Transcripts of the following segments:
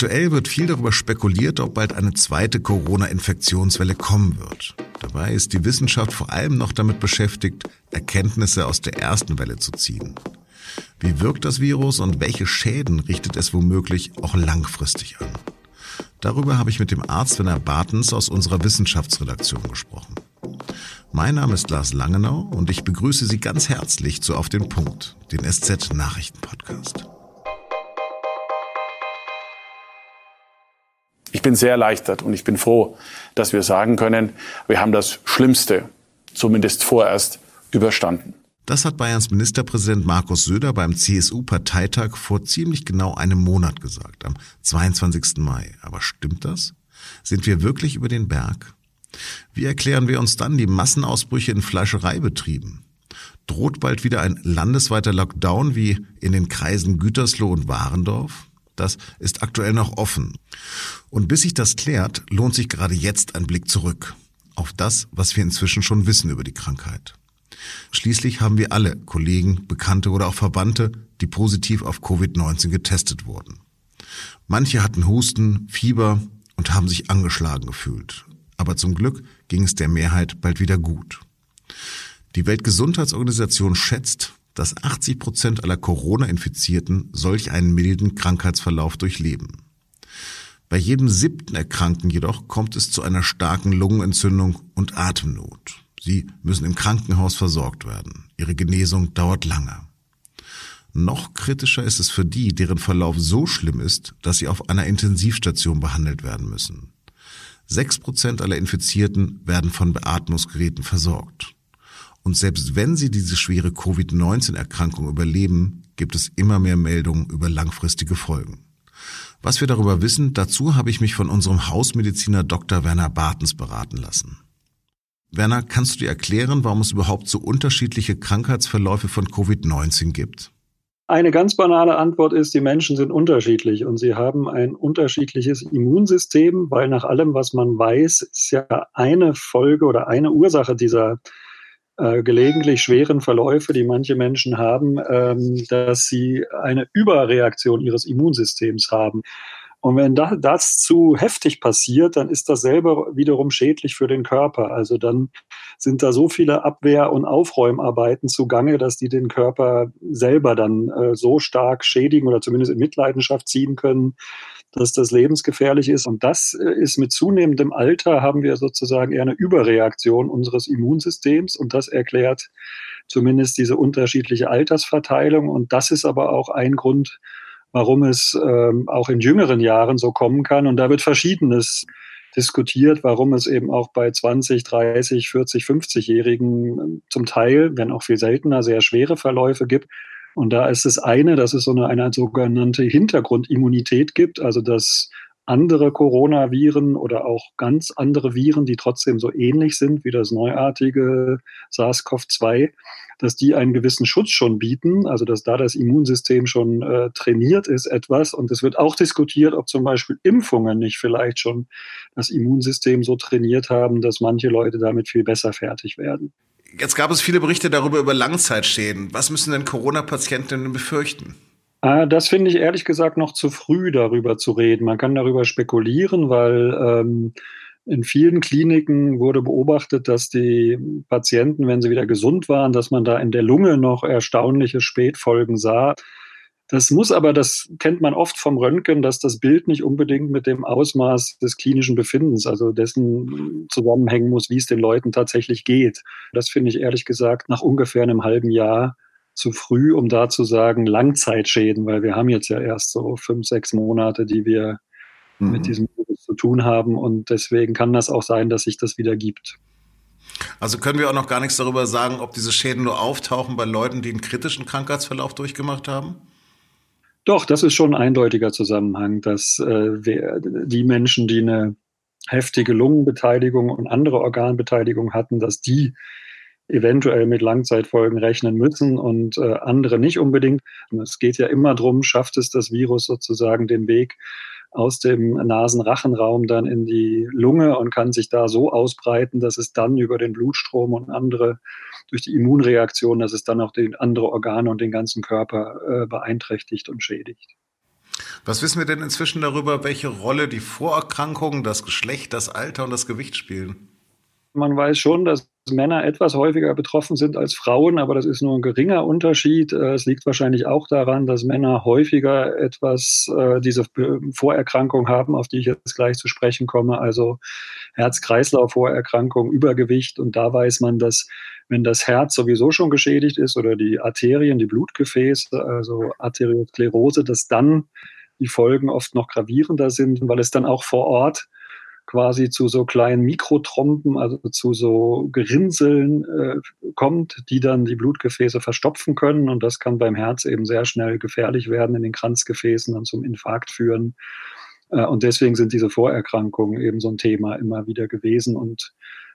Aktuell wird viel darüber spekuliert, ob bald eine zweite Corona-Infektionswelle kommen wird. Dabei ist die Wissenschaft vor allem noch damit beschäftigt, Erkenntnisse aus der ersten Welle zu ziehen. Wie wirkt das Virus und welche Schäden richtet es womöglich auch langfristig an? Darüber habe ich mit dem Arzt Werner Bartens aus unserer Wissenschaftsredaktion gesprochen. Mein Name ist Lars Langenau und ich begrüße Sie ganz herzlich zu Auf den Punkt, den SZ Nachrichten Podcast. Ich bin sehr erleichtert und ich bin froh, dass wir sagen können, wir haben das Schlimmste, zumindest vorerst, überstanden. Das hat Bayerns Ministerpräsident Markus Söder beim CSU-Parteitag vor ziemlich genau einem Monat gesagt, am 22. Mai. Aber stimmt das? Sind wir wirklich über den Berg? Wie erklären wir uns dann die Massenausbrüche in Fleischereibetrieben? Droht bald wieder ein landesweiter Lockdown wie in den Kreisen Gütersloh und Warendorf? Das ist aktuell noch offen. Und bis sich das klärt, lohnt sich gerade jetzt ein Blick zurück auf das, was wir inzwischen schon wissen über die Krankheit. Schließlich haben wir alle Kollegen, Bekannte oder auch Verbannte, die positiv auf Covid-19 getestet wurden. Manche hatten Husten, Fieber und haben sich angeschlagen gefühlt. Aber zum Glück ging es der Mehrheit bald wieder gut. Die Weltgesundheitsorganisation schätzt, dass 80 Prozent aller Corona-Infizierten solch einen milden Krankheitsverlauf durchleben. Bei jedem siebten Erkrankten jedoch kommt es zu einer starken Lungenentzündung und Atemnot. Sie müssen im Krankenhaus versorgt werden. Ihre Genesung dauert lange. Noch kritischer ist es für die, deren Verlauf so schlimm ist, dass sie auf einer Intensivstation behandelt werden müssen. Sechs Prozent aller Infizierten werden von Beatmungsgeräten versorgt. Und selbst wenn sie diese schwere Covid-19-Erkrankung überleben, gibt es immer mehr Meldungen über langfristige Folgen. Was wir darüber wissen, dazu habe ich mich von unserem Hausmediziner Dr. Werner Bartens beraten lassen. Werner, kannst du dir erklären, warum es überhaupt so unterschiedliche Krankheitsverläufe von Covid-19 gibt? Eine ganz banale Antwort ist, die Menschen sind unterschiedlich und sie haben ein unterschiedliches Immunsystem, weil nach allem, was man weiß, ist ja eine Folge oder eine Ursache dieser äh, gelegentlich schweren Verläufe, die manche Menschen haben, ähm, dass sie eine Überreaktion ihres Immunsystems haben. Und wenn das, das zu heftig passiert, dann ist das selber wiederum schädlich für den Körper. Also dann sind da so viele Abwehr- und Aufräumarbeiten zugange, dass die den Körper selber dann äh, so stark schädigen oder zumindest in Mitleidenschaft ziehen können, dass das lebensgefährlich ist. Und das äh, ist mit zunehmendem Alter haben wir sozusagen eher eine Überreaktion unseres Immunsystems. Und das erklärt zumindest diese unterschiedliche Altersverteilung. Und das ist aber auch ein Grund, warum es ähm, auch in jüngeren Jahren so kommen kann. Und da wird Verschiedenes diskutiert, warum es eben auch bei 20, 30, 40, 50-Jährigen zum Teil, wenn auch viel seltener, sehr schwere Verläufe gibt. Und da ist es eine, dass es so eine, eine sogenannte Hintergrundimmunität gibt, also dass andere Coronaviren oder auch ganz andere Viren, die trotzdem so ähnlich sind wie das neuartige SARS-CoV-2, dass die einen gewissen Schutz schon bieten, also dass da das Immunsystem schon äh, trainiert ist etwas. Und es wird auch diskutiert, ob zum Beispiel Impfungen nicht vielleicht schon das Immunsystem so trainiert haben, dass manche Leute damit viel besser fertig werden. Jetzt gab es viele Berichte darüber über Langzeitschäden. Was müssen denn Corona-Patienten befürchten? Ah, das finde ich ehrlich gesagt noch zu früh, darüber zu reden. Man kann darüber spekulieren, weil ähm, in vielen Kliniken wurde beobachtet, dass die Patienten, wenn sie wieder gesund waren, dass man da in der Lunge noch erstaunliche Spätfolgen sah. Das muss aber, das kennt man oft vom Röntgen, dass das Bild nicht unbedingt mit dem Ausmaß des klinischen Befindens, also dessen zusammenhängen muss, wie es den Leuten tatsächlich geht. Das finde ich ehrlich gesagt nach ungefähr einem halben Jahr zu früh, um da zu sagen Langzeitschäden, weil wir haben jetzt ja erst so fünf, sechs Monate, die wir mhm. mit diesem Virus zu tun haben und deswegen kann das auch sein, dass sich das wieder gibt. Also können wir auch noch gar nichts darüber sagen, ob diese Schäden nur auftauchen bei Leuten, die einen kritischen Krankheitsverlauf durchgemacht haben? Doch, das ist schon ein eindeutiger Zusammenhang, dass äh, wir, die Menschen, die eine heftige Lungenbeteiligung und andere Organbeteiligung hatten, dass die eventuell mit Langzeitfolgen rechnen müssen und äh, andere nicht unbedingt. Und es geht ja immer darum, schafft es das Virus sozusagen den Weg aus dem Nasenrachenraum dann in die Lunge und kann sich da so ausbreiten, dass es dann über den Blutstrom und andere durch die Immunreaktion, dass es dann auch die andere Organe und den ganzen Körper äh, beeinträchtigt und schädigt. Was wissen wir denn inzwischen darüber, welche Rolle die Vorerkrankungen, das Geschlecht, das Alter und das Gewicht spielen? Man weiß schon, dass Männer etwas häufiger betroffen sind als Frauen, aber das ist nur ein geringer Unterschied. Äh, es liegt wahrscheinlich auch daran, dass Männer häufiger etwas äh, diese Vorerkrankung haben, auf die ich jetzt gleich zu sprechen komme, also Herz-Kreislauf-Vorerkrankung, Übergewicht. Und da weiß man, dass wenn das Herz sowieso schon geschädigt ist oder die Arterien, die Blutgefäße, also Arteriosklerose, dass dann die Folgen oft noch gravierender sind, weil es dann auch vor Ort quasi zu so kleinen Mikrotrompen, also zu so Gerinnseln äh, kommt, die dann die Blutgefäße verstopfen können. Und das kann beim Herz eben sehr schnell gefährlich werden in den Kranzgefäßen und zum Infarkt führen. Äh, und deswegen sind diese Vorerkrankungen eben so ein Thema immer wieder gewesen und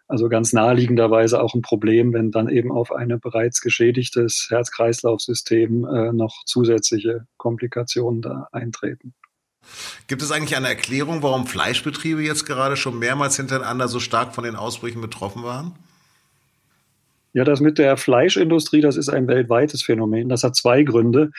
also ganz naheliegenderweise auch ein Problem, wenn dann eben auf ein bereits geschädigtes Herz-Kreislauf-System äh, noch zusätzliche Komplikationen da eintreten. Gibt es eigentlich eine Erklärung, warum Fleischbetriebe jetzt gerade schon mehrmals hintereinander so stark von den Ausbrüchen betroffen waren? Ja, das mit der Fleischindustrie, das ist ein weltweites Phänomen. Das hat zwei Gründe.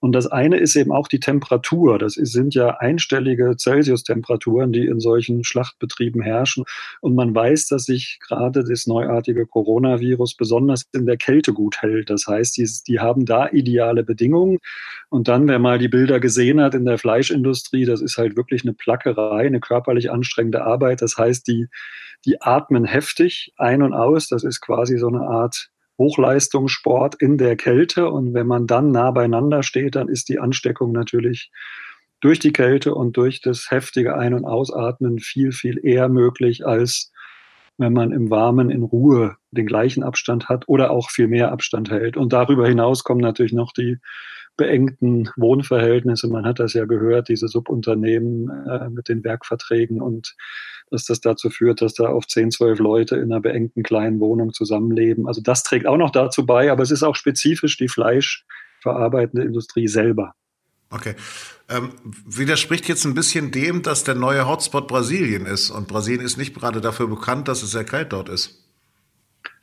Und das eine ist eben auch die Temperatur. Das sind ja einstellige Celsius-Temperaturen, die in solchen Schlachtbetrieben herrschen. Und man weiß, dass sich gerade das neuartige Coronavirus besonders in der Kälte gut hält. Das heißt, die, die haben da ideale Bedingungen. Und dann, wer mal die Bilder gesehen hat in der Fleischindustrie, das ist halt wirklich eine Plackerei, eine körperlich anstrengende Arbeit. Das heißt, die, die atmen heftig ein und aus. Das ist quasi so eine Art Hochleistungssport in der Kälte. Und wenn man dann nah beieinander steht, dann ist die Ansteckung natürlich durch die Kälte und durch das heftige Ein- und Ausatmen viel, viel eher möglich, als wenn man im Warmen in Ruhe den gleichen Abstand hat oder auch viel mehr Abstand hält. Und darüber hinaus kommen natürlich noch die beengten Wohnverhältnisse. Man hat das ja gehört, diese Subunternehmen äh, mit den Werkverträgen und dass das dazu führt, dass da auf 10, 12 Leute in einer beengten kleinen Wohnung zusammenleben. Also das trägt auch noch dazu bei, aber es ist auch spezifisch die fleischverarbeitende Industrie selber. Okay. Ähm, widerspricht jetzt ein bisschen dem, dass der neue Hotspot Brasilien ist. Und Brasilien ist nicht gerade dafür bekannt, dass es sehr kalt dort ist.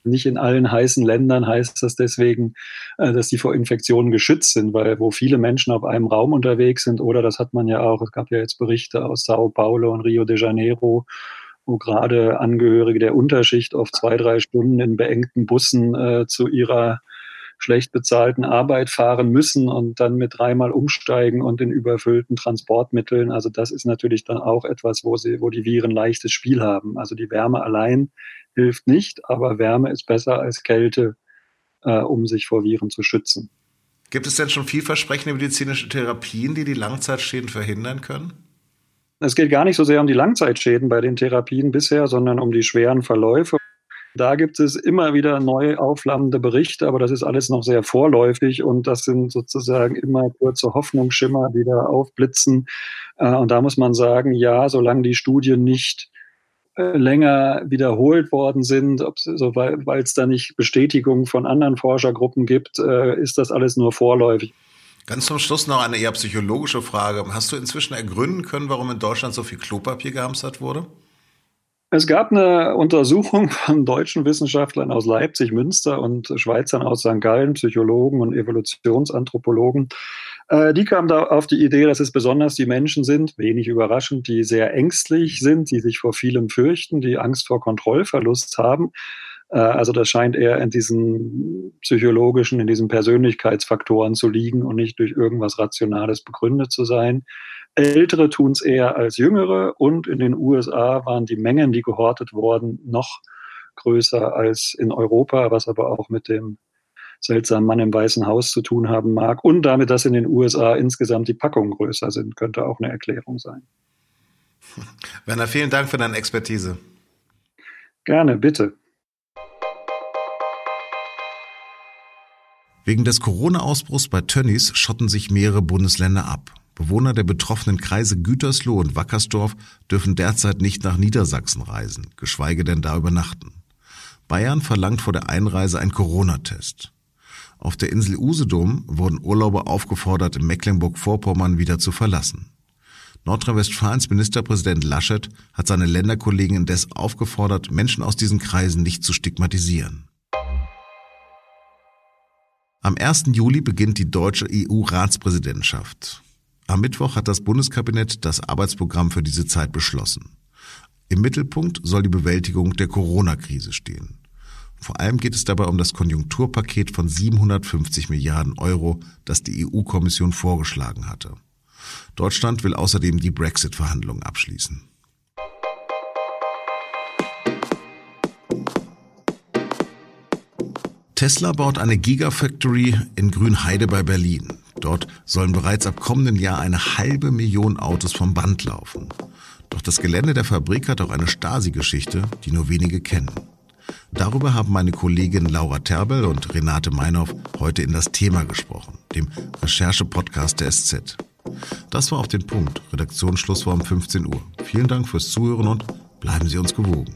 Nicht in allen heißen Ländern heißt das deswegen, äh, dass die vor Infektionen geschützt sind, weil wo viele Menschen auf einem Raum unterwegs sind, oder das hat man ja auch, es gab ja jetzt Berichte aus Sao Paulo und Rio de Janeiro, wo gerade Angehörige der Unterschicht auf zwei, drei Stunden in beengten Bussen äh, zu ihrer schlecht bezahlten Arbeit fahren müssen und dann mit dreimal umsteigen und in überfüllten Transportmitteln. Also das ist natürlich dann auch etwas, wo sie, wo die Viren leichtes Spiel haben. Also die Wärme allein hilft nicht, aber Wärme ist besser als Kälte, äh, um sich vor Viren zu schützen. Gibt es denn schon vielversprechende medizinische Therapien, die die Langzeitschäden verhindern können? Es geht gar nicht so sehr um die Langzeitschäden bei den Therapien bisher, sondern um die schweren Verläufe. Da gibt es immer wieder neu aufflammende Berichte, aber das ist alles noch sehr vorläufig und das sind sozusagen immer kurze Hoffnungsschimmer, die da aufblitzen. Äh, und da muss man sagen, ja, solange die Studien nicht äh, länger wiederholt worden sind, so, weil es da nicht Bestätigung von anderen Forschergruppen gibt, äh, ist das alles nur vorläufig. Ganz zum Schluss noch eine eher psychologische Frage. Hast du inzwischen ergründen können, warum in Deutschland so viel Klopapier gehamstert wurde? Es gab eine Untersuchung von deutschen Wissenschaftlern aus Leipzig, Münster und Schweizern aus St. Gallen, Psychologen und Evolutionsanthropologen, äh, die kamen da auf die Idee, dass es besonders die Menschen sind, wenig überraschend, die sehr ängstlich sind, die sich vor vielem fürchten, die Angst vor Kontrollverlust haben. Äh, also das scheint eher in diesen psychologischen, in diesen Persönlichkeitsfaktoren zu liegen und nicht durch irgendwas Rationales begründet zu sein. Ältere tun es eher als Jüngere und in den USA waren die Mengen, die gehortet wurden, noch größer als in Europa, was aber auch mit dem seltsamen Mann im Weißen Haus zu tun haben mag. Und damit, dass in den USA insgesamt die Packungen größer sind, könnte auch eine Erklärung sein. Werner, vielen Dank für deine Expertise. Gerne, bitte. Wegen des Corona-Ausbruchs bei Tönnies schotten sich mehrere Bundesländer ab. Bewohner der betroffenen Kreise Gütersloh und Wackersdorf dürfen derzeit nicht nach Niedersachsen reisen, geschweige denn da übernachten. Bayern verlangt vor der Einreise einen Corona-Test. Auf der Insel Usedom wurden Urlauber aufgefordert, Mecklenburg-Vorpommern wieder zu verlassen. Nordrhein-Westfalens Ministerpräsident Laschet hat seine Länderkollegen indes aufgefordert, Menschen aus diesen Kreisen nicht zu stigmatisieren. Am 1. Juli beginnt die deutsche EU-Ratspräsidentschaft. Am Mittwoch hat das Bundeskabinett das Arbeitsprogramm für diese Zeit beschlossen. Im Mittelpunkt soll die Bewältigung der Corona-Krise stehen. Vor allem geht es dabei um das Konjunkturpaket von 750 Milliarden Euro, das die EU-Kommission vorgeschlagen hatte. Deutschland will außerdem die Brexit-Verhandlungen abschließen. Tesla baut eine Gigafactory in Grünheide bei Berlin. Dort sollen bereits ab kommenden Jahr eine halbe Million Autos vom Band laufen. Doch das Gelände der Fabrik hat auch eine Stasi-Geschichte, die nur wenige kennen. Darüber haben meine Kollegin Laura Terbel und Renate Meinhoff heute in das Thema gesprochen, dem Recherche-Podcast der SZ. Das war auf den Punkt. Redaktionsschluss war um 15 Uhr. Vielen Dank fürs Zuhören und bleiben Sie uns gewogen.